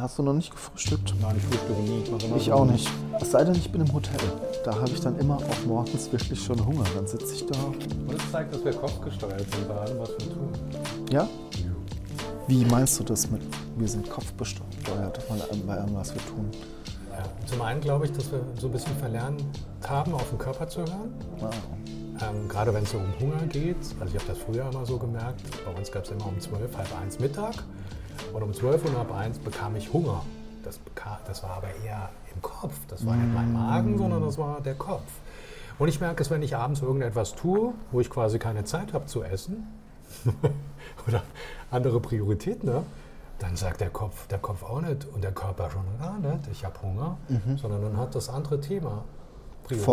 Hast du noch nicht gefrühstückt? Nein, ich frühstücke nie. Ich, immer Ich so- auch nicht. Es sei denn, ich bin im Hotel. Da habe ich dann immer auch morgens wirklich schon Hunger. Dann sitze ich da. Und es zeigt, dass wir kopfgesteuert sind bei allem, was wir tun. Ja? Wie meinst du das mit, wir sind allem, bei allem, was wir tun? Ja. Zum einen glaube ich, dass wir so ein bisschen verlernt haben, auf den Körper zu hören. Wow. Ähm, gerade wenn es so um Hunger geht. Also ich habe das früher immer so gemerkt. Bei uns gab es immer um 12, halb eins Mittag. Und um 12 und halb eins bekam ich Hunger. Das, beka das war aber eher im Kopf. Das war nicht mein Magen, sondern das war der Kopf. Und ich merke es, wenn ich abends irgendetwas tue, wo ich quasi keine Zeit habe zu essen oder andere Prioritäten habe, dann sagt der Kopf, der Kopf auch nicht und der Körper schon gar nicht, ich habe Hunger, sondern dann hat das andere Thema Priorität.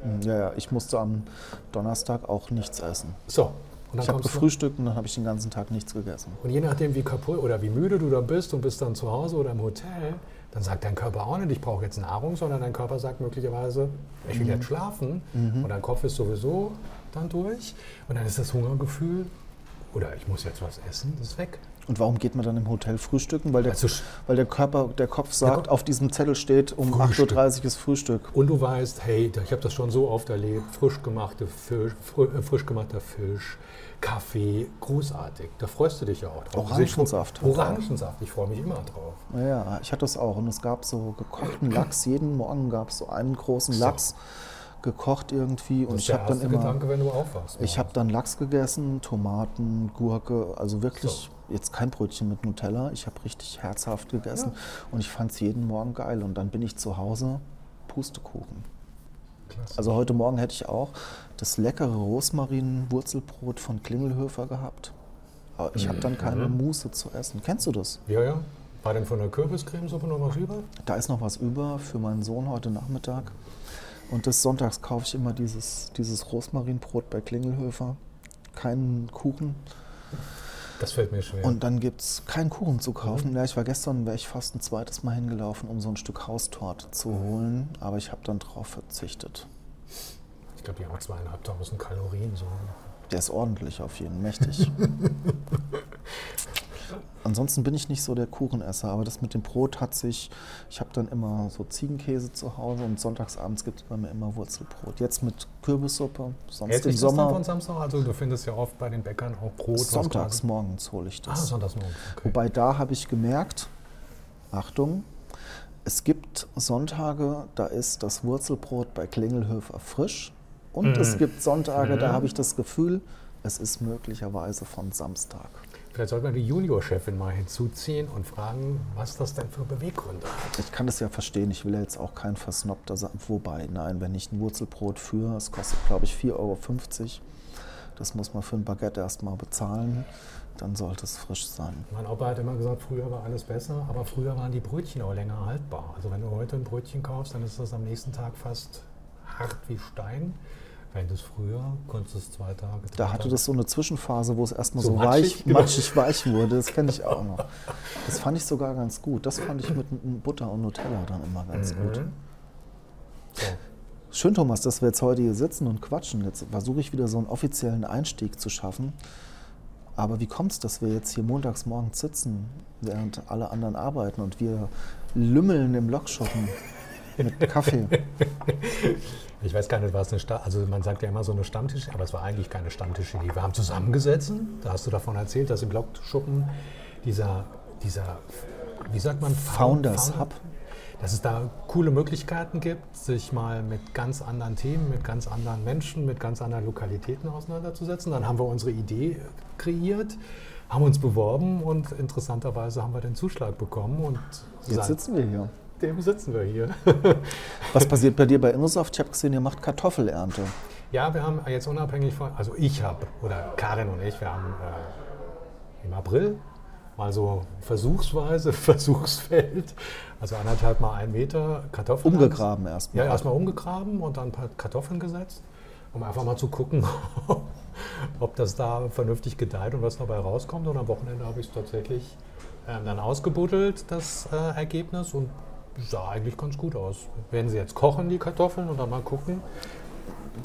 Voran. Ja, ja, ich musste am Donnerstag auch nichts essen. So, Ich habe gefrühstückt und dann habe ich den ganzen Tag nichts gegessen. Und je nachdem, wie kaputt oder wie müde du dann bist und bist dann zu Hause oder im Hotel, dann sagt dein Körper auch nicht, ich brauche jetzt Nahrung, sondern dein Körper sagt möglicherweise, ich will jetzt schlafen. Und dein Kopf ist sowieso dann durch. Und dann ist das Hungergefühl, oder ich muss jetzt was essen, das ist weg. Und warum geht man dann im Hotel frühstücken? Weil der, Also, weil der Körper, der Kopf sagt, Kopf- auf diesem Zettel steht, um Frühstück. 8.30 Uhr ist Frühstück. und du weißt, hey, ich habe das schon so oft erlebt, frisch, gemachte Fisch, äh, frisch gemachter Fisch, Kaffee, großartig. Da freust du dich ja auch drauf. Orangensaft. Orangensaft, ich freue mich immer drauf. Ja, ich hatte das auch. Und es gab so gekochten Lachs. Jeden Morgen gab es so einen großen Lachs gekocht irgendwie. Und ich habe dann immer. Gedanke, wenn du aufwachst. Ich habe dann Lachs gegessen, Tomaten, Gurke, also wirklich jetzt kein Brötchen mit Nutella. Ich habe richtig herzhaft gegessen und ich fand es jeden Morgen geil. Und dann bin ich zu Hause, Pustekuchen. Klasse. Also heute Morgen hätte ich auch das leckere Rosmarin-Wurzelbrot von Klingelhöfer gehabt. Aber ich habe dann keine Muße zu essen. Kennst du das? Ja, ja. War denn von der Kürbiscremesuppe noch was über? Da ist noch was über für meinen Sohn heute Nachmittag. Und des Sonntags kaufe ich immer dieses, dieses Rosmarinbrot bei Klingelhöfer. Keinen Kuchen. Das fällt mir schwer. Und dann gibt es keinen Kuchen zu kaufen. Ja, ich war gestern, wäre ich fast ein zweites Mal hingelaufen, um so ein Stück Haustorte zu holen. Aber ich habe dann drauf verzichtet. ich glaube, die haben zweieinhalbtausend Kalorien. So. Der ist ordentlich auf jeden mächtig. Ansonsten bin ich nicht so der Kuchenesser, aber das mit dem Brot hat sich. Ich habe dann immer so Ziegenkäse zu Hause und sonntagsabends gibt es bei mir immer Wurzelbrot. Jetzt mit Kürbissuppe, sonst Hält im das dann Sommer. von Samstag? Also du findest ja oft bei den Bäckern auch Brot. Sonntags morgens hole ich Ah, das. sonntags morgens. Okay. Wobei da habe ich gemerkt, Achtung, es gibt Sonntage, da ist das Wurzelbrot bei Klingelhöfer frisch. Und es gibt Sonntage, da habe ich das Gefühl, es ist möglicherweise von Samstag. Vielleicht sollte man die Juniorchefin mal hinzuziehen und fragen, was das denn für Beweggründe hat. Ich kann das ja verstehen, ich will ja jetzt auch kein Versnobter sein. Wobei, nein, wenn ich ein Wurzelbrot führe, es kostet, glaube ich, 4,50 Euro. Das muss man für ein Baguette erstmal bezahlen, dann sollte es frisch sein. Mein Opa hat immer gesagt, früher war alles besser, aber früher waren die Brötchen auch länger haltbar. Also wenn du heute ein Brötchen kaufst, dann ist das am nächsten Tag fast hart wie Stein. Es früher, konntest du es zwei Tage. Da hatte Tage- das so eine Zwischenphase, wo es erstmal so, So weich, matschig, genau. matschig weich wurde. Das kenne ich auch noch. Das fand ich sogar ganz gut. Das fand ich mit Butter und Nutella dann immer ganz gut. Mhm. So. Schön, Thomas, dass wir jetzt heute hier sitzen und quatschen. Jetzt versuche ich wieder so einen offiziellen Einstieg zu schaffen. Aber wie kommt es, dass wir jetzt hier montags morgens sitzen, während alle anderen arbeiten und wir lümmeln im Lokschuppen mit Kaffee? Ich weiß gar nicht, was eine Stamm, also man sagt ja immer so eine Stammtisch, aber es war eigentlich keine Stammtischidee. Wir haben zusammengesessen, da hast du davon erzählt, dass im Blogschuppen dieser, dieser, wie sagt man, Founders Founder- Hub. Dass es da coole Möglichkeiten gibt, sich mal mit ganz anderen Themen, mit ganz anderen Menschen, mit ganz anderen Lokalitäten auseinanderzusetzen. Dann haben wir unsere Idee kreiert, haben uns beworben und interessanterweise haben wir den Zuschlag bekommen und Jetzt sitzen wir hier. Seitdem sitzen wir hier. Was passiert bei dir bei Innosoft? Ich habe gesehen, ihr macht Kartoffelernte. Ja, wir haben jetzt unabhängig von, also ich habe, oder Karin und ich, wir haben äh, im April mal so versuchsweise, Versuchsfeld, also anderthalb mal ein Meter Kartoffeln. Umgegraben Ja, erstmal. erstmal umgegraben und dann ein paar Kartoffeln gesetzt, um einfach mal zu gucken, ob das da vernünftig gedeiht und was dabei rauskommt. Und am Wochenende habe ich es tatsächlich ähm, dann ausgebuddelt, das äh, Ergebnis, und sah eigentlich ganz gut aus. Werden sie jetzt kochen, die Kartoffeln, und dann mal gucken,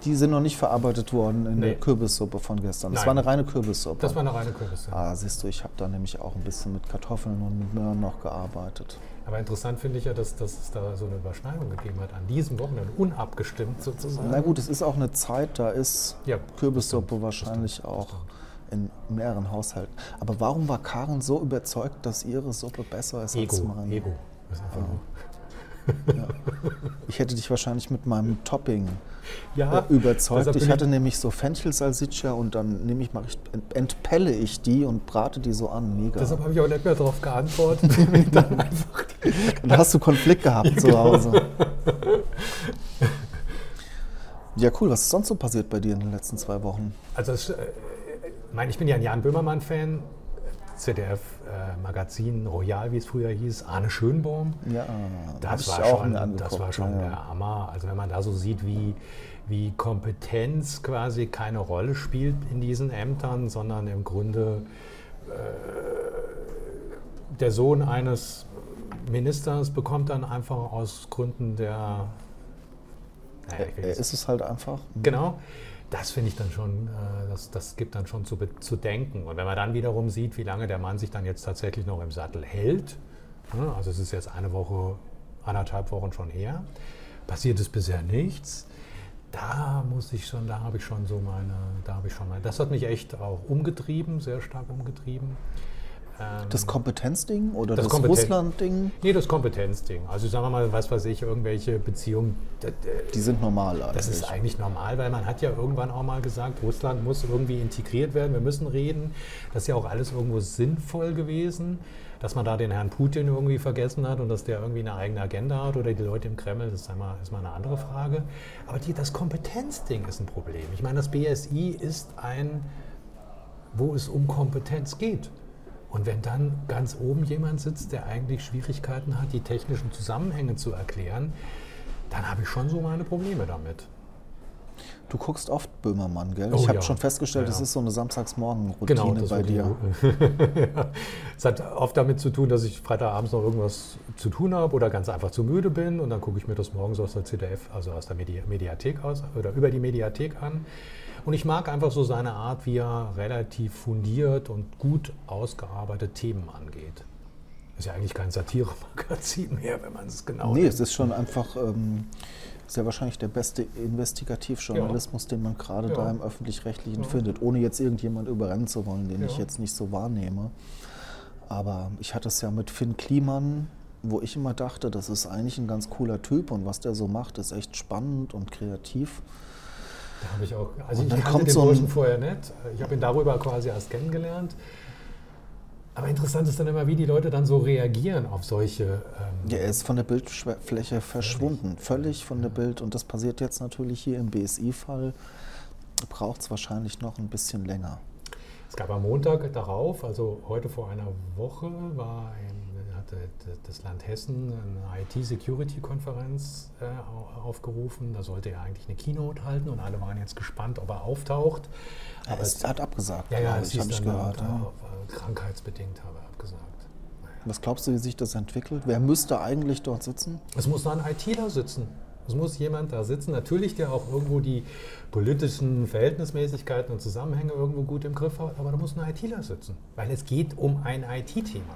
Die sind noch nicht verarbeitet worden in Nee. der Kürbissuppe von gestern. Das Nein. war eine reine Kürbissuppe. Das war eine reine Kürbissuppe. ah, siehst du, ich habe da nämlich auch ein bisschen mit Kartoffeln und mit Möhren noch gearbeitet. Aber interessant finde ich ja, dass, dass es da so eine Überschneidung gegeben hat, an diesem Wochenende, unabgestimmt sozusagen. Na gut, es ist auch eine Zeit, da ist Ja, Kürbissuppe stimmt, wahrscheinlich stimmt, auch stimmt. in mehreren Haushalten. Aber warum war Karen so überzeugt, dass ihre Suppe besser ist als Ego, meine? Ego. Das ist einfach Ich hätte dich wahrscheinlich mit meinem Topping Ja, äh, überzeugt. Ich hatte nämlich so Fenchelsalsiccia und dann nehme ich, ich, entpelle ich die und brate die so an. Mega. Deshalb habe ich auch nicht mehr darauf geantwortet. Ich dann einfach Da hast du Konflikt gehabt zu genau. Hause. Ja, cool. Was ist sonst so passiert bei dir in den letzten zwei Wochen? Also, äh, ich meine, ich bin ja ein Jan Böhmermann-Fan. ZDF-Magazin Royal, wie es früher hieß, Arne Schönbaum. Ja, Das war, schon, das war schon ja, der Hammer. Also wenn man da so sieht, wie, wie Kompetenz quasi keine Rolle spielt in diesen Ämtern, sondern im Grunde äh, der Sohn eines Ministers bekommt dann einfach aus Gründen der... Naja, ist es halt einfach. Genau. Das finde ich dann schon, äh, das, das gibt dann schon zu, zu denken. Und wenn man dann wiederum sieht, wie lange der Mann sich dann jetzt tatsächlich noch im Sattel hält, ne, also es ist jetzt eine Woche, anderthalb Wochen schon her, passiert ist bisher nichts. Da muss ich schon, da habe ich schon so meine, da habe ich schon mal, das hat mich echt auch umgetrieben, sehr stark umgetrieben. Ähm, Das Kompetenzding oder Das das, Kompeten- Russland-Ding, nee, das Kompetenzding. Also sagen wir mal, was weiß ich, irgendwelche Beziehungen, die sind normal eigentlich. das ist eigentlich normal, weil man hat ja irgendwann auch mal gesagt, Russland muss irgendwie integriert werden, wir müssen reden. Das ist ja auch alles irgendwo sinnvoll gewesen, dass man da den Herrn Putin irgendwie vergessen hat und dass der irgendwie eine eigene Agenda hat oder die Leute im Kreml, das ist, einmal, ist mal eine andere Frage. Aber die, das Kompetenzding ist ein Problem. Ich meine, das BSI ist ein, wo es um Kompetenz geht. Und wenn dann ganz oben jemand sitzt, der eigentlich Schwierigkeiten hat, die technischen Zusammenhänge zu erklären, dann habe ich schon so meine Probleme damit. Du guckst oft Böhmermann, gell? Oh ich habe ja. schon festgestellt, Ja, das ist so eine Samstagsmorgen-Routine Genau, bei dir. Es hat oft damit zu tun, dass ich Freitagabends noch irgendwas zu tun habe oder ganz einfach zu müde bin und dann gucke ich mir das morgens aus der ZDF, also aus der Medi Mediathek aus oder über die Mediathek an. Und ich mag einfach so seine Art, wie er relativ fundiert und gut ausgearbeitet Themen angeht. Ist ja eigentlich kein Satire-Magazin mehr, wenn man es genau Nee, nimmt. es ist schon einfach ähm, sehr wahrscheinlich der beste Investigativjournalismus, den man gerade Ja. da im Öffentlich-Rechtlichen Ja. findet, ohne jetzt irgendjemand überrennen zu wollen, den ich Ja. jetzt nicht so wahrnehme. Aber ich hatte es ja mit Finn Kliman, wo ich immer dachte, das ist eigentlich ein ganz cooler Typ und was der so macht, ist echt spannend und kreativ. Da habe ich auch, also Und ich kannte den so vorher nicht. Ich habe ihn darüber quasi erst kennengelernt. Aber interessant ist dann immer, wie die Leute dann so reagieren auf solche. Ähm, Ja, er ist von der Bildfläche verschwunden, völlig von der Bild. Und das passiert jetzt natürlich hier im BSI-Fall. Braucht es wahrscheinlich noch ein bisschen länger. Es gab am Montag darauf, also heute vor einer Woche, war ein, hatte das Land Hessen eine IT-Security-Konferenz äh, au- aufgerufen. Da sollte er eigentlich eine Keynote halten und alle waren jetzt gespannt, ob er auftaucht. Er ist, er hat abgesagt, ja, ja, hieß habe ich dann, gehört. äh, Ja. krankheitsbedingt habe er abgesagt. Was glaubst du, wie sich das entwickelt? Wer müsste eigentlich dort sitzen? Es muss da ein ITler sitzen. Es muss jemand da sitzen, natürlich, der auch irgendwo die politischen Verhältnismäßigkeiten und Zusammenhänge irgendwo gut im Griff hat, aber da muss ein ITler sitzen, weil es geht um ein IT-Thema.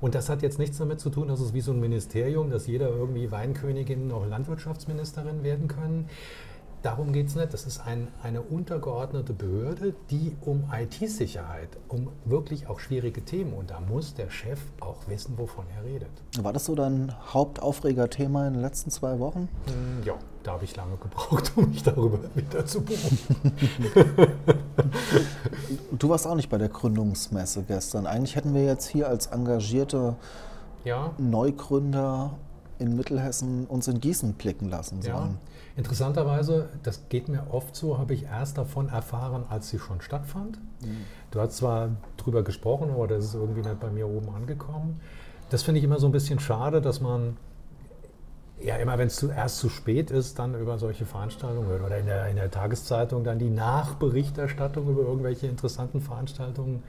Und das hat jetzt nichts damit zu tun, dass es wie so ein Ministerium, dass jeder irgendwie Weinkönigin noch Landwirtschaftsministerin werden können. Darum geht es nicht. Das ist ein, eine untergeordnete Behörde, die um IT-Sicherheit, um wirklich auch schwierige Themen, und da muss der Chef auch wissen, wovon er redet. War das so dein Hauptaufregerthema in den letzten zwei Wochen? Mm, Ja, da habe ich lange gebraucht, um mich darüber wieder zu beruhigen. Du warst auch nicht bei der Gründungsmesse gestern. Eigentlich hätten wir jetzt hier als engagierte Ja, Neugründer in Mittelhessen uns in Gießen blicken lassen ja. sollen. Interessanterweise, das geht mir oft so, habe ich erst davon erfahren, als sie schon stattfand. Du hast zwar drüber gesprochen, aber das ist irgendwie nicht bei mir oben angekommen. Das finde ich immer so ein bisschen schade, dass man ja immer, wenn es zuerst zu spät ist, dann über solche Veranstaltungen oder in der, in der Tageszeitung dann die Nachberichterstattung über irgendwelche interessanten Veranstaltungen,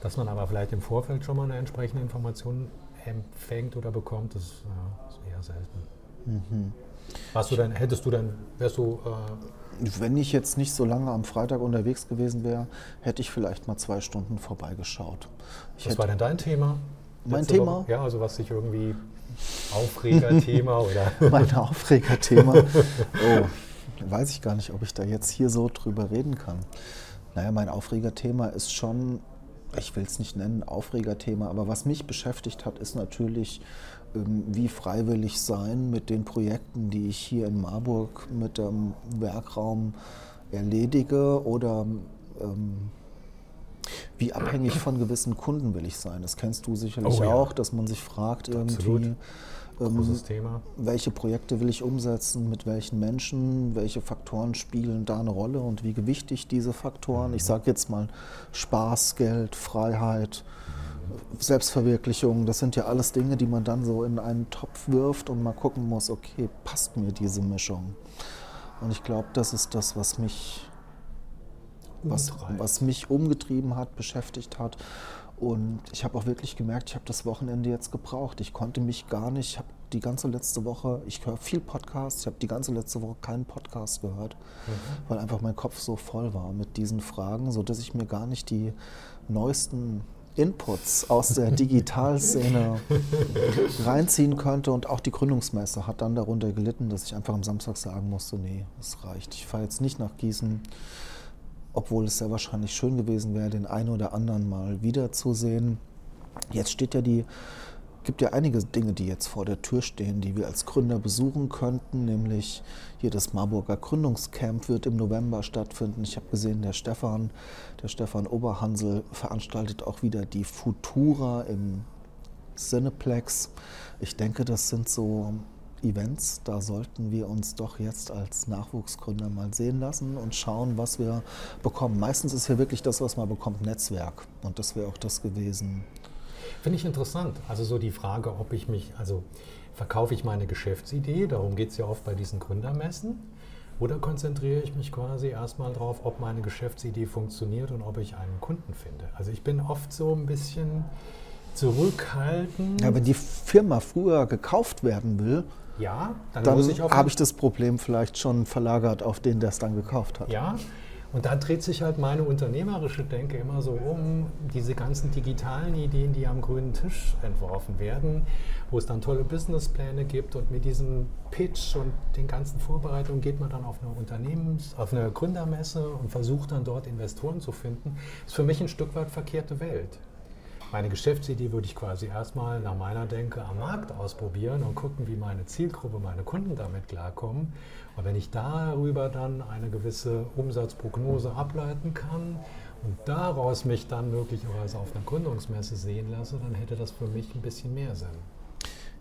dass man aber vielleicht im Vorfeld schon mal eine entsprechende Information empfängt oder bekommt, das äh, ist eher selten. Mhm. Warst du dann, hättest du dann, wärst du. Äh Wenn ich jetzt nicht so lange am Freitag unterwegs gewesen wäre, hätte ich vielleicht mal zwei Stunden vorbeigeschaut. Ich was war denn dein Thema? Mein Thema? Woche? Ja, also was sich irgendwie Aufregerthema oder? mein Aufregerthema. Oh, weiß ich gar nicht, ob ich da jetzt hier so drüber reden kann. Naja, mein Aufregerthema ist schon, ich will es nicht nennen, Aufregerthema, aber was mich beschäftigt hat, ist natürlich, ähm, wie freiwillig sein mit den Projekten, die ich hier in Marburg mit dem Werkraum erledige oder ähm, wie abhängig von gewissen Kunden will ich sein. Das kennst du sicherlich oh, ja. auch, dass man sich fragt irgendwie. Ähm, Thema. Welche Projekte will ich umsetzen, mit welchen Menschen, welche Faktoren spielen da eine Rolle und wie gewichtig diese Faktoren, mhm. ich sage jetzt mal Spaß, Geld, Freiheit, Selbstverwirklichung, das sind ja alles Dinge, die man dann so in einen Topf wirft und mal gucken muss, okay, passt mir diese Mischung? Und ich glaube, das ist das, was mich, was, was mich umgetrieben hat, beschäftigt hat und ich habe auch wirklich gemerkt, ich habe das Wochenende jetzt gebraucht. Ich konnte mich gar nicht, ich habe die ganze letzte Woche, ich höre viel Podcasts, ich habe die ganze letzte Woche keinen Podcast gehört, mhm. weil einfach mein Kopf so voll war mit diesen Fragen, sodass ich mir gar nicht die neuesten Inputs aus der Digitalszene reinziehen könnte. Und auch die Gründungsmesse hat dann darunter gelitten, dass ich einfach am Samstag sagen musste, nee, es reicht. Ich fahre jetzt nicht nach Gießen obwohl es sehr wahrscheinlich schön gewesen wäre, den einen oder anderen mal wiederzusehen. Jetzt steht ja die, gibt ja einige Dinge, die jetzt vor der Tür stehen, die wir als Gründer besuchen könnten, nämlich hier das Marburger Gründungscamp wird im November stattfinden. Ich habe gesehen, der Stefan, der Stefan Oberhansel veranstaltet auch wieder die Futura im Cineplex. Ich denke, das sind so Events, da sollten wir uns doch jetzt als Nachwuchsgründer mal sehen lassen und schauen, was wir bekommen. Meistens ist hier wirklich das, was man bekommt, Netzwerk. Und das wäre auch das gewesen. Finde ich interessant. Also so die Frage, ob ich mich, also verkaufe ich meine Geschäftsidee, darum geht es ja oft bei diesen Gründermessen, oder konzentriere ich mich quasi erstmal darauf, ob meine Geschäftsidee funktioniert und ob ich einen Kunden finde. Also ich bin oft so ein bisschen zurückhaltend. Ja, wenn die Firma früher gekauft werden will, ja, dann, dann habe ich das Problem vielleicht schon verlagert auf den, der es dann gekauft hat. Ja, und da dreht sich halt meine unternehmerische Denke immer so um, diese ganzen digitalen Ideen, die am grünen Tisch entworfen werden, wo es dann tolle Businesspläne gibt und mit diesem Pitch und den ganzen Vorbereitungen geht man dann auf eine Unternehmens-, auf eine Gründermesse und versucht dann dort Investoren zu finden. Das ist für mich ein Stück weit verkehrte Welt meine Geschäftsidee würde ich quasi erstmal nach meiner Denke am Markt ausprobieren und gucken, wie meine Zielgruppe, meine Kunden damit klarkommen. Und wenn ich darüber dann eine gewisse Umsatzprognose ableiten kann und daraus mich dann möglicherweise auf einer Gründungsmesse sehen lasse, dann hätte das für mich ein bisschen mehr Sinn.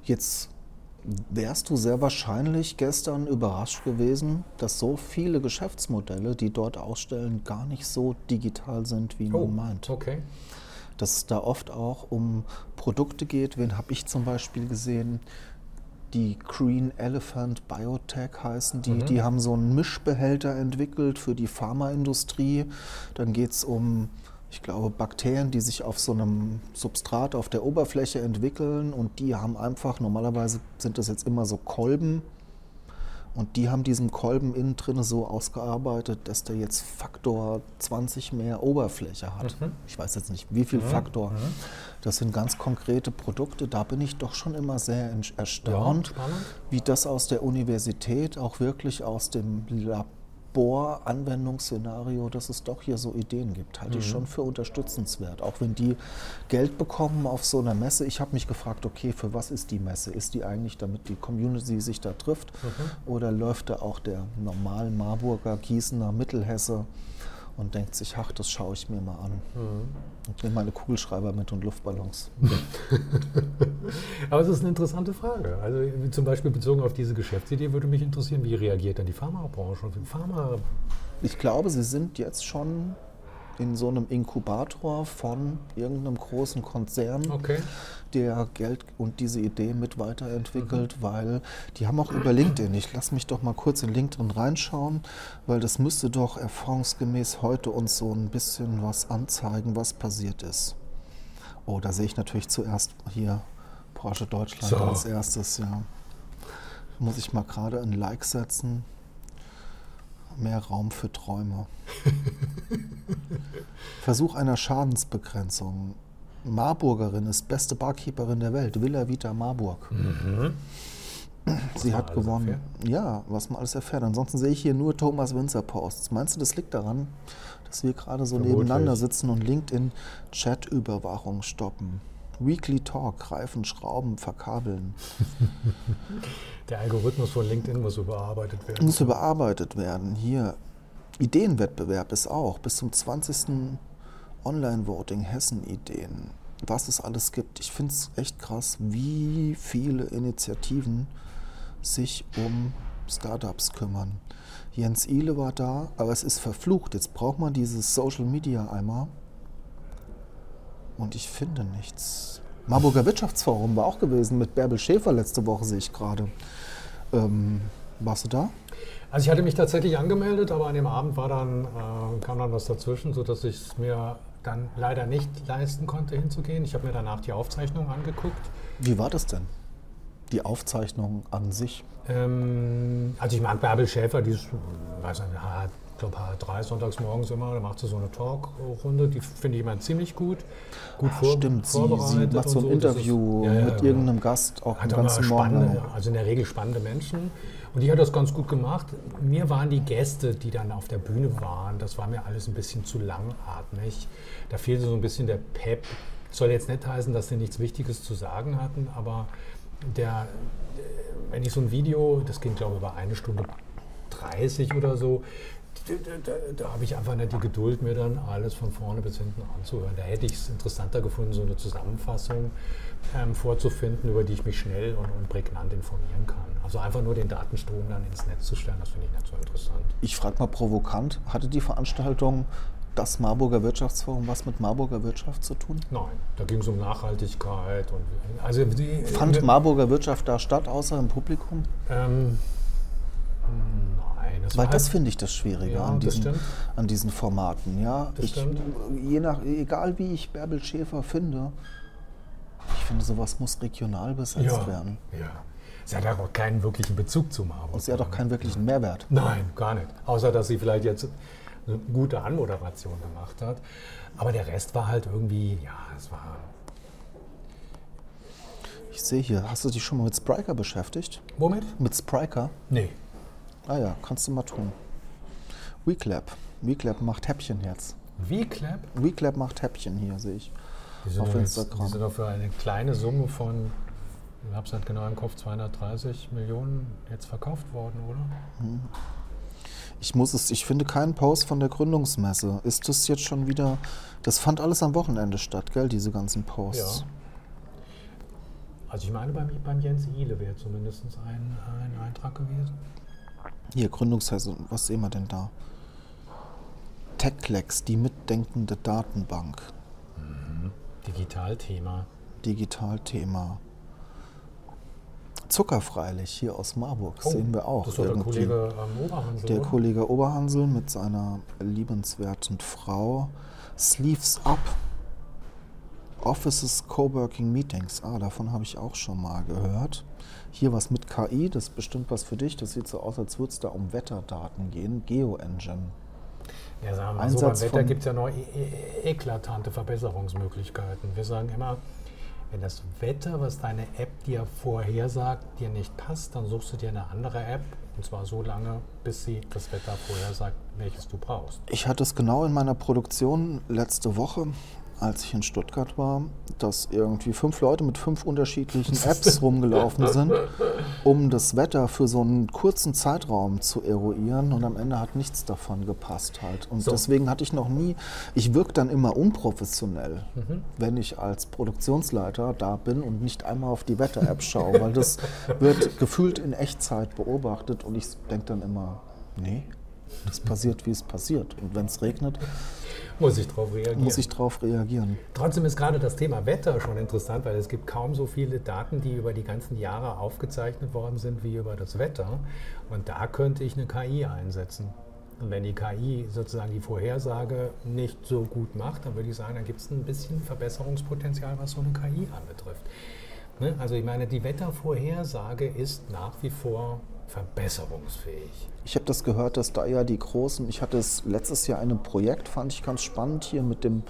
Jetzt wärst du sehr wahrscheinlich gestern überrascht gewesen, dass so viele Geschäftsmodelle, die dort ausstellen, gar nicht so digital sind, wie oh, man meint. Okay dass es da oft auch um Produkte geht. Wen habe ich zum Beispiel gesehen? Die Green Elephant Biotech heißen die. Mhm. Die haben so einen Mischbehälter entwickelt für die Pharmaindustrie. Dann geht es um, ich glaube, Bakterien, die sich auf so einem Substrat auf der Oberfläche entwickeln. Und die haben einfach, normalerweise sind das jetzt immer so Kolben, und die haben diesen Kolben innen drin so ausgearbeitet, dass der jetzt Faktor 20 mehr Oberfläche hat. Mhm. Ich weiß jetzt nicht, wie viel mhm. Faktor. Mhm. Das sind ganz konkrete Produkte. Da bin ich doch schon immer sehr erstaunt, ja, wie das aus der Universität auch wirklich aus dem Labor Bohr-Anwendungsszenario, dass es doch hier so Ideen gibt, halte mhm. ich schon für unterstützenswert. Auch wenn die Geld bekommen auf so einer Messe. Ich habe mich gefragt, okay, für was ist die Messe? Ist die eigentlich, damit die Community sich da trifft? Mhm. Oder läuft da auch der normal Marburger, Gießener, Mittelhesse? Und denkt sich, ach, das schaue ich mir mal an. Mhm. Und nehme meine Kugelschreiber mit und Luftballons. Aber es ist eine interessante Frage. Also zum Beispiel bezogen auf diese Geschäftsidee würde mich interessieren, wie reagiert denn die Pharmabranche? Pharma ich glaube, sie sind jetzt schon in so einem Inkubator von irgendeinem großen Konzern, okay. der Geld und diese Idee mit weiterentwickelt, mhm. weil die haben auch über LinkedIn, ich lasse mich doch mal kurz in LinkedIn reinschauen, weil das müsste doch erfahrungsgemäß heute uns so ein bisschen was anzeigen, was passiert ist. Oh, da sehe ich natürlich zuerst hier Porsche Deutschland so. als erstes, ja. Muss ich mal gerade ein Like setzen. Mehr Raum für Träume. Versuch einer Schadensbegrenzung. Marburgerin ist beste Barkeeperin der Welt. Villa Vita Marburg. Mhm. Sie man hat gewonnen. erfährt? Ja, was man alles erfährt. Ansonsten sehe ich hier nur Thomas Winzer Posts. Meinst du, das liegt daran, dass wir gerade so Vermutlich. nebeneinander sitzen und LinkedIn Chat-Überwachung stoppen? Weekly Talk, Reifen, Schrauben, verkabeln. Der Algorithmus von LinkedIn muss überarbeitet werden. Muss überarbeitet werden. Hier, Ideenwettbewerb ist auch. Bis zum 20. Online-Voting Hessen-Ideen. Was es alles gibt. Ich finde es echt krass, wie viele Initiativen sich um Startups kümmern. Jens Ihle war da, aber es ist verflucht. Jetzt braucht man dieses Social Media einmal. Und ich finde nichts. Marburger Wirtschaftsforum war auch gewesen mit Bärbel Schäfer letzte Woche, sehe ich gerade. Ähm, warst du da? Also ich hatte mich tatsächlich angemeldet, aber an dem Abend war dann, äh, kam dann was dazwischen, sodass ich es mir dann leider nicht leisten konnte, hinzugehen. Ich habe mir danach die Aufzeichnung angeguckt. Wie war das denn? Die Aufzeichnung an sich? Ähm, also ich mag Bärbel Schäfer, die ist, weiß nicht, H- ich glaube H3 sonntags morgens immer, da macht sie so eine Talkrunde, die finde ich immer ziemlich gut. Gut Ah, vor, stimmt, sie, vorbereitet sie macht so ein und Das ist- Interview ja, ja, mit genau. irgendeinem Gast, auch den Hat immer ganzen Morgen. also in der Regel spannende Menschen. Und die hat das ganz gut gemacht. Mir waren die Gäste, die dann auf der Bühne waren, das war mir alles ein bisschen zu langatmig. Da fehlte so ein bisschen der Pep. Soll jetzt nicht heißen, dass sie nichts Wichtiges zu sagen hatten, aber der, wenn ich so ein Video, das ging glaube ich über eine Stunde 30 oder so, da, da, da habe ich einfach nicht die Geduld, mir dann alles von vorne bis hinten anzuhören. Da hätte ich es interessanter gefunden, so eine Zusammenfassung ähm, vorzufinden, über die ich mich schnell und, und prägnant informieren kann. Also einfach nur den Datenstrom dann ins Netz zu stellen, das finde ich nicht so interessant. Ich frage mal provokant, hatte die Veranstaltung das Marburger Wirtschaftsforum was mit Marburger Wirtschaft zu tun? Nein, da ging es um Nachhaltigkeit und also die, Fand Marburger Wirtschaft da statt, außer im Publikum? ähm, nein, das Weil das finde ich das Schwierige Ja, an, das diesen, stimmt. an diesen Formaten. Ja, Das ich, stimmt. je nach, egal wie ich Bärbel Schäfer finde, ich finde, sowas muss regional besetzt ja, werden. ja. Sie hat ja auch keinen wirklichen Bezug zu Marburg. Und sie hat auch keinen wirklichen Mehrwert. Nein, gar nicht. Außer, dass sie vielleicht jetzt eine gute Anmoderation gemacht hat. Aber der Rest war halt irgendwie, ja, es war. Ich sehe hier, hast du dich schon mal mit Spriker beschäftigt? Womit? Mit Spriker? Nee. Ah ja, kannst du mal tun. WeClap. WeClap macht Häppchen jetzt. Wie Clap? WeClap macht Häppchen hier, sehe ich. Die sind, Auf doch jetzt, Instagram. die sind doch für eine kleine Summe von, ich habe es nicht genau im Kopf, 230 Millionen jetzt verkauft worden, oder? Ich muss es, ich finde keinen Post von der Gründungsmesse. Ist das jetzt schon wieder. Das fand alles am Wochenende statt, gell, diese ganzen Posts. Ja. Also ich meine, beim, beim Jens Ihle wäre zumindest ein, ein Eintrag gewesen. Hier, Gründungsmesse, was sehen wir denn da? TechLex, die mitdenkende Datenbank. Digitalthema. Digitalthema. Zucker freilich, hier aus Marburg, Oh, sehen wir auch. Das doch der. Kollege ähm, Oberhansel. Der oder? Kollege Oberhansel mit seiner liebenswerten Frau. Sleeves Up. Offices Coworking Meetings. Ah, davon habe ich auch schon mal gehört. Hier was mit KI, das ist bestimmt was für dich. Das sieht so aus, als würde es da um Wetterdaten gehen. GeoEngine. Ja, sagen wir mal so, beim Einsatz Wetter gibt es ja noch e e eklatante Verbesserungsmöglichkeiten. Wir sagen immer, wenn das Wetter, was deine App dir vorhersagt, dir nicht passt, dann suchst du dir eine andere App. Und zwar so lange, bis sie das Wetter vorhersagt, welches du brauchst. Ich hatte es genau in meiner Produktion letzte Woche, als ich in Stuttgart war, dass irgendwie fünf Leute mit fünf unterschiedlichen Apps rumgelaufen sind, um das Wetter für so einen kurzen Zeitraum zu eruieren und am Ende hat nichts davon gepasst halt. Und So. deswegen hatte ich noch nie, ich wirke dann immer unprofessionell, wenn ich als Produktionsleiter da bin und nicht einmal auf die Wetter-App schaue, weil das wird gefühlt in Echtzeit beobachtet und ich denke dann immer, nee, das passiert, wie es passiert. Und wenn es regnet, Muss ich darauf reagieren. muss ich darauf reagieren. Trotzdem ist gerade das Thema Wetter schon interessant, weil es gibt kaum so viele Daten, die über die ganzen Jahre aufgezeichnet worden sind, wie über das Wetter. Und da könnte ich eine KI einsetzen. Und wenn die KI sozusagen die Vorhersage nicht so gut macht, dann würde ich sagen, da gibt es ein bisschen Verbesserungspotenzial, was so eine KI anbetrifft. Ne? Also ich meine, die Wettervorhersage ist nach wie vor verbesserungsfähig. Ich habe das gehört, dass da ja die großen, ich hatte es letztes Jahr in einem Projekt, fand ich ganz spannend hier mit dem,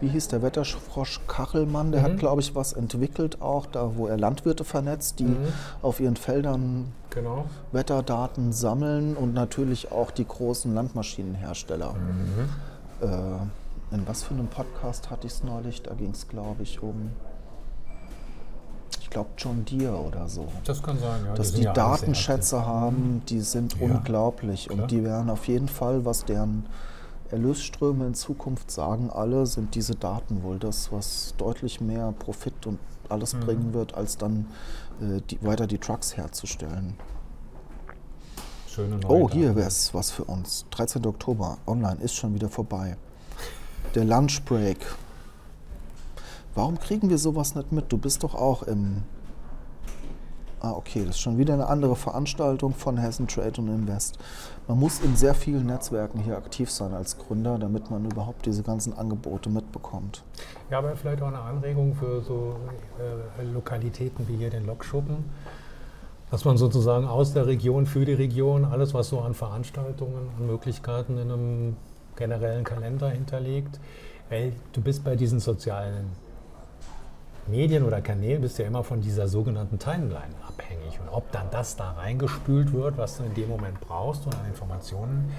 wie hieß der Wetterfrosch Kachelmann, der Mhm. hat, glaube ich, was entwickelt auch, da wo er Landwirte vernetzt, die Mhm. auf ihren Feldern Genau. Wetterdaten sammeln und natürlich auch die großen Landmaschinenhersteller. Mhm. Äh, in was für einem Podcast hatte ich es neulich? Da ging es, glaube ich, um, glaube, John Deere oder so. Das kann sein, ja. Dass sind die ja Datenschätze haben, die sind Ja, unglaublich. klar. Und die werden auf jeden Fall, was deren Erlösströme in Zukunft sagen, alle sind diese Daten wohl das, was deutlich mehr Profit und alles Mhm. bringen wird, als dann äh, die, weiter die Trucks herzustellen. Schöne neue Oh, hier wäre es was für uns. 13. Oktober, online, ist schon wieder vorbei. Der Lunchbreak. Warum kriegen wir sowas nicht mit? Du bist doch auch im. Ah, okay, das ist schon wieder eine andere Veranstaltung von Hessen Trade und Invest. Man muss in sehr vielen Netzwerken hier aktiv sein als Gründer, damit man überhaupt diese ganzen Angebote mitbekommt. Ja, aber vielleicht auch eine Anregung für so äh, Lokalitäten wie hier den Lokschuppen, dass man sozusagen aus der Region für die Region alles, was so an Veranstaltungen und Möglichkeiten in einem generellen Kalender hinterlegt, weil du bist bei diesen sozialen Medien oder Kanälen bist ja immer von dieser sogenannten Timeline abhängig. Und ob dann das da reingespült wird, was du in dem Moment brauchst und an Informationen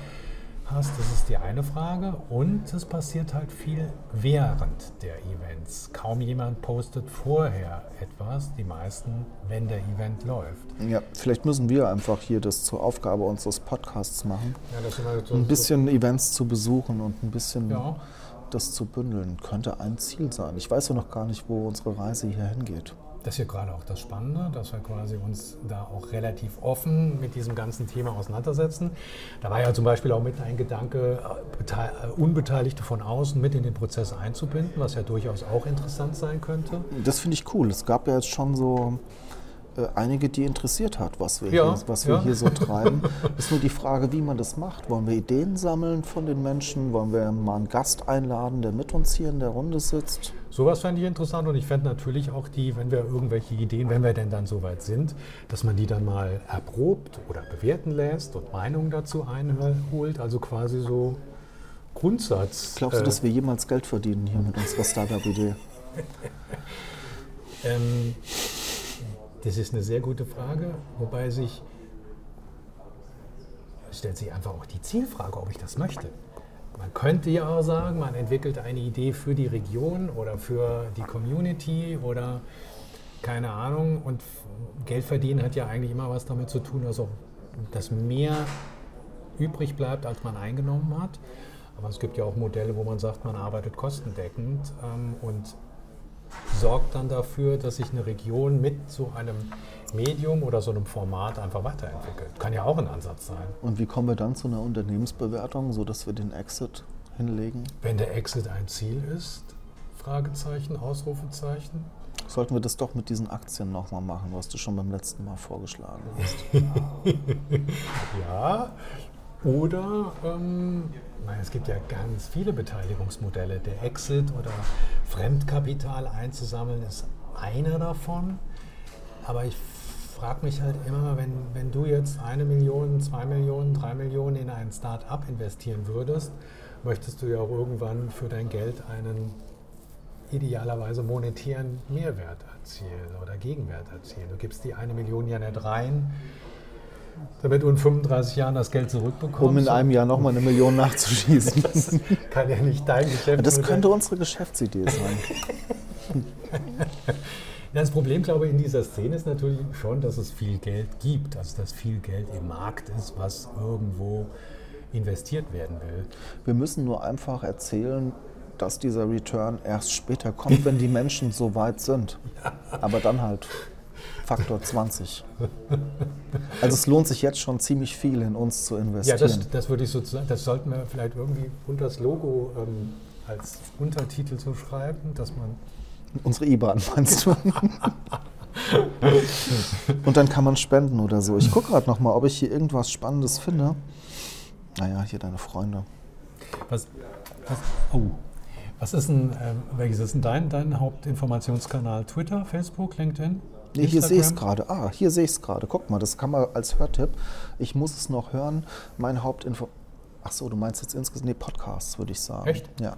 hast, das ist die eine Frage. Und es passiert halt viel während der Events. Kaum jemand postet vorher etwas, die meisten, wenn der Event läuft. Ja, vielleicht müssen wir einfach hier das zur Aufgabe unseres Podcasts machen, Ja, halt so, ein bisschen Events zu besuchen und ein bisschen Ja. Das zu bündeln. Könnte ein Ziel sein. Ich weiß ja noch gar nicht, wo unsere Reise hier hingeht. Das ist ja gerade auch das Spannende, dass wir quasi uns da auch relativ offen mit diesem ganzen Thema auseinandersetzen. Da war ja zum Beispiel auch mit ein Gedanke, äh, äh, Unbeteiligte von außen mit in den Prozess einzubinden, was ja durchaus auch interessant sein könnte. Das finde ich cool. Es gab ja jetzt schon so äh, einige, die interessiert hat, was wir, Ja, hier, was wir ja. hier so treiben. ist nur die Frage, wie man das macht. Wollen wir Ideen sammeln von den Menschen? Wollen wir mal einen Gast einladen, der mit uns hier in der Runde sitzt? Sowas fände ich interessant und ich fände natürlich auch die, wenn wir irgendwelche Ideen, wenn wir denn dann soweit sind, dass man die dann mal erprobt oder bewerten lässt und Meinungen dazu einholt, also quasi so Grundsatz. Glaubst du, äh, dass wir jemals Geld verdienen hier mit unserer Startup-Idee? Ähm, das ist eine sehr gute Frage, wobei sich stellt sich einfach auch die Zielfrage, ob ich das möchte. Man könnte ja auch sagen, man entwickelt eine Idee für die Region oder für die Community oder keine Ahnung. Und Geld verdienen hat ja eigentlich immer was damit zu tun, auch dass mehr übrig bleibt, als man eingenommen hat. Aber es gibt ja auch Modelle, wo man sagt, man arbeitet kostendeckend ähm, und sorgt dann dafür, dass sich eine Region mit so einem Medium oder so einem Format einfach weiterentwickelt. Kann ja auch ein Ansatz sein. Und wie kommen wir dann zu einer Unternehmensbewertung, sodass wir den Exit hinlegen? Wenn der Exit ein Ziel ist, Fragezeichen, Ausrufezeichen. Sollten wir das doch mit diesen Aktien nochmal machen, was du schon beim letzten Mal vorgeschlagen hast? Ja, oder ähm, es gibt ja ganz viele Beteiligungsmodelle. Der Exit oder Fremdkapital einzusammeln ist einer davon. Aber ich frage mich halt immer, wenn, wenn du jetzt eine Million, zwei Millionen, drei Millionen in ein Start-up investieren würdest, möchtest du ja auch irgendwann für dein Geld einen idealerweise monetären Mehrwert erzielen oder Gegenwert erzielen. Du gibst die eine Million ja nicht rein, damit du in 35 Jahren das Geld zurückbekommst. Um in einem Jahr nochmal eine Million nachzuschießen. Kann ja nicht dein Geschäft Das könnte unsere Geschäftsidee sein. Das Problem, glaube ich, in dieser Szene ist natürlich schon, dass es viel Geld gibt, also dass viel Geld im Markt ist, was irgendwo investiert werden will. Wir müssen nur einfach erzählen, dass dieser Return erst später kommt, wenn die Menschen so weit sind. Aber dann halt Faktor 20. Also es lohnt sich jetzt schon ziemlich viel in uns zu Ja, investieren. das, das würde ich sozusagen, das sollten wir vielleicht irgendwie unter das Logo ähm, als Untertitel so schreiben, dass man Unsere IBAN meinst du? Und dann kann man spenden oder so. Ich gucke gerade noch mal, ob ich hier irgendwas Spannendes finde. Naja, hier deine Freunde. Was, was, oh, Was ist denn, äh, welches ist denn dein, dein Hauptinformationskanal? Twitter, Facebook, LinkedIn? Nee, hier sehe ich es gerade. Ah, hier sehe ich es gerade. Guck mal, das kann man als Hörtipp. Ich muss es noch hören. Mein Hauptinfo. Ach so, du meinst jetzt insgesamt. Nee, Podcasts, würde ich sagen. Echt? Ja.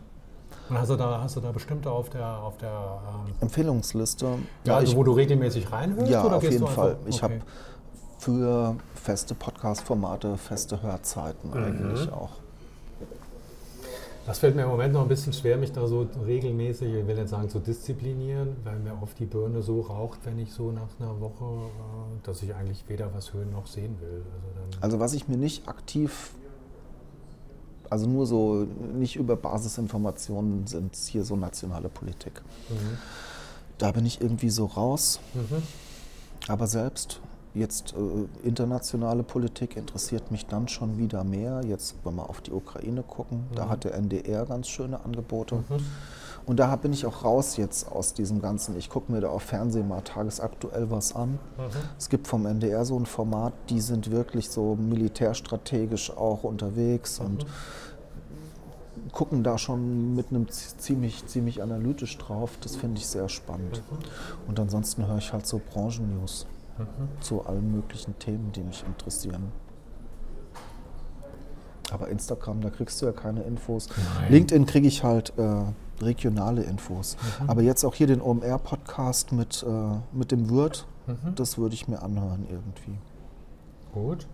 Und hast du da, hast du da bestimmte auf der, auf der ähm, Empfehlungsliste? ja, also ich, wo du regelmäßig reinhörst? ja auf jeden Fall. einfach- Ich okay. habe für feste Podcast-Formate feste Hörzeiten Mhm. eigentlich auch. Das fällt mir im Moment noch ein bisschen schwer, mich da so regelmäßig, ich will nicht sagen zu disziplinieren, weil mir oft die Birne so raucht, wenn ich so nach einer Woche, äh, dass ich eigentlich weder was hören noch sehen will. Also Also was ich mir nicht aktiv, also nur so, nicht über Basisinformationen sind hier so nationale Politik. Da bin ich irgendwie so raus. Mhm. Aber selbst jetzt äh, internationale Politik interessiert mich dann schon wieder mehr. Jetzt, wenn wir auf die Ukraine gucken, da hat der NDR ganz schöne Angebote. Mhm. Und da bin ich auch raus jetzt aus diesem Ganzen. Ich gucke mir da auf Fernsehen mal tagesaktuell was an. Mhm. Es gibt vom NDR so ein Format, die sind wirklich so militärstrategisch auch unterwegs und gucken da schon mit einem ziemlich, ziemlich analytisch drauf. Das finde ich sehr spannend. Und ansonsten höre ich halt so Branchennews zu allen möglichen Themen, die mich interessieren. Aber Instagram, da kriegst du ja keine Infos. Nein. LinkedIn kriege ich halt äh, regionale Infos. Aber jetzt auch hier den OMR-Podcast mit, äh, mit dem Wirt, das würde ich mir anhören irgendwie. Gut,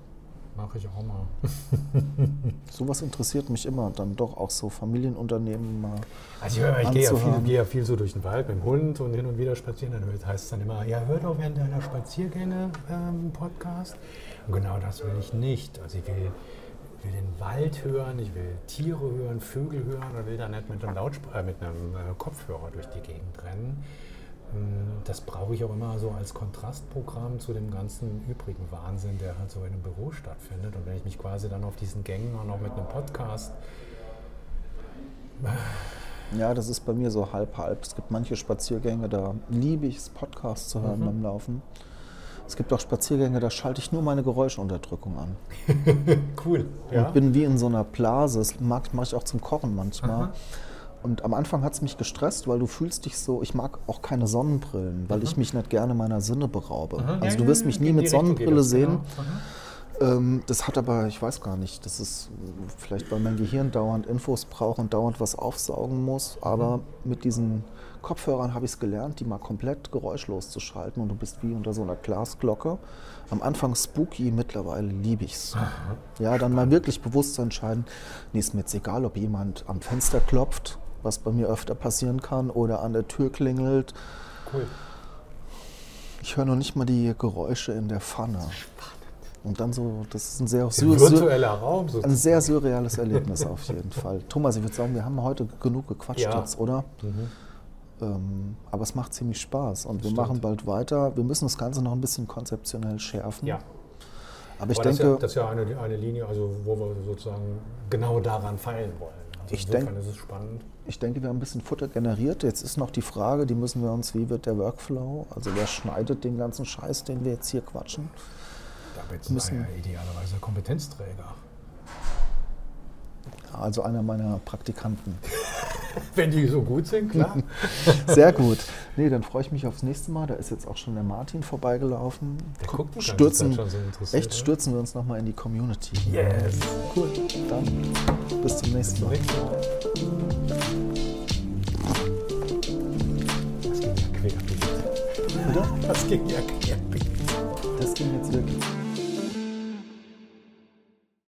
mache ich auch mal. Sowas interessiert mich immer, dann doch auch so Familienunternehmen mal. Also ich, ich gehe, ja viel, gehe ja viel so durch den Wald mit dem Hund und hin und wieder spazieren. Dann heißt es dann immer, ja, hör doch während deiner Spaziergänge ähm, Podcast. Und genau das will ich nicht. Also ich will, will den Wald hören, ich will Tiere hören, Vögel hören und will da nicht mit einem, Lautspr äh, mit einem äh, Kopfhörer durch die Gegend rennen. Ähm, Das brauche ich auch immer so als Kontrastprogramm zu dem ganzen übrigen Wahnsinn, der halt so in einem Büro stattfindet. Und wenn ich mich quasi dann auf diesen Gängen auch noch mit einem Podcast Ja, das ist bei mir so halb-halb. Es gibt manche Spaziergänge, da liebe ich es, Podcasts zu hören beim Laufen. Es gibt auch Spaziergänge, da schalte ich nur meine Geräuschunterdrückung an. Cool. und bin wie in so einer Blase. Das mag- mache ich auch zum Kochen manchmal. Und am Anfang hat es mich gestresst, weil du fühlst dich so, ich mag auch keine Sonnenbrillen, weil ich mich nicht gerne meiner Sinne beraube. Also du wirst mich nie mit Sonnenbrille sehen. Ähm, das hat aber, ich weiß gar nicht, das ist vielleicht, weil mein Gehirn dauernd Infos braucht und dauernd was aufsaugen muss. Aber mit diesen Kopfhörern habe ich es gelernt, die mal komplett geräuschlos zu schalten und du bist wie unter so einer Glasglocke. Am Anfang spooky, mittlerweile liebe ich es. Ja, dann mal wirklich bewusst zu entscheiden, nee, ist mir jetzt egal, ob jemand am Fenster klopft, was bei mir öfter passieren kann, oder an der Tür klingelt. Cool. Ich höre noch nicht mal die Geräusche in der Pfanne. Und dann so, das ist ein sehr, sur- virtueller Raum sozusagen. ein sehr surreales Erlebnis auf jeden Fall. Thomas, ich würde sagen, wir haben heute genug gequatscht Ja. jetzt, oder? Ähm, aber es macht ziemlich Spaß und wir Stimmt. machen bald weiter. Wir müssen das Ganze noch ein bisschen konzeptionell schärfen. Ja, Aber ich aber das, ist denke, ja, das ist ja eine, eine Linie, also wo wir sozusagen genau daran feilen wollen. Also Ich insofern denk- ist es spannend. ich denke, wir haben ein bisschen Futter generiert. Jetzt ist noch die Frage, die müssen wir uns, wie wird der Workflow? Also wer schneidet den ganzen Scheiß, den wir jetzt hier quatschen? Damit Müssen- ja idealerweise Kompetenzträger. Also einer meiner Praktikanten. Wenn die so gut sind, klar. Sehr gut. Nee, dann freue ich mich aufs nächste Mal. Da ist jetzt auch schon der Martin vorbeigelaufen. Der guckt die ganze stürzen, schon so echt, stürzen wir uns nochmal in die Community. yes. Cool. Dann bis zum nächsten Mal. Das ging ja querbeet. Oder? Das ging ja querbeet. Das ging jetzt wirklich.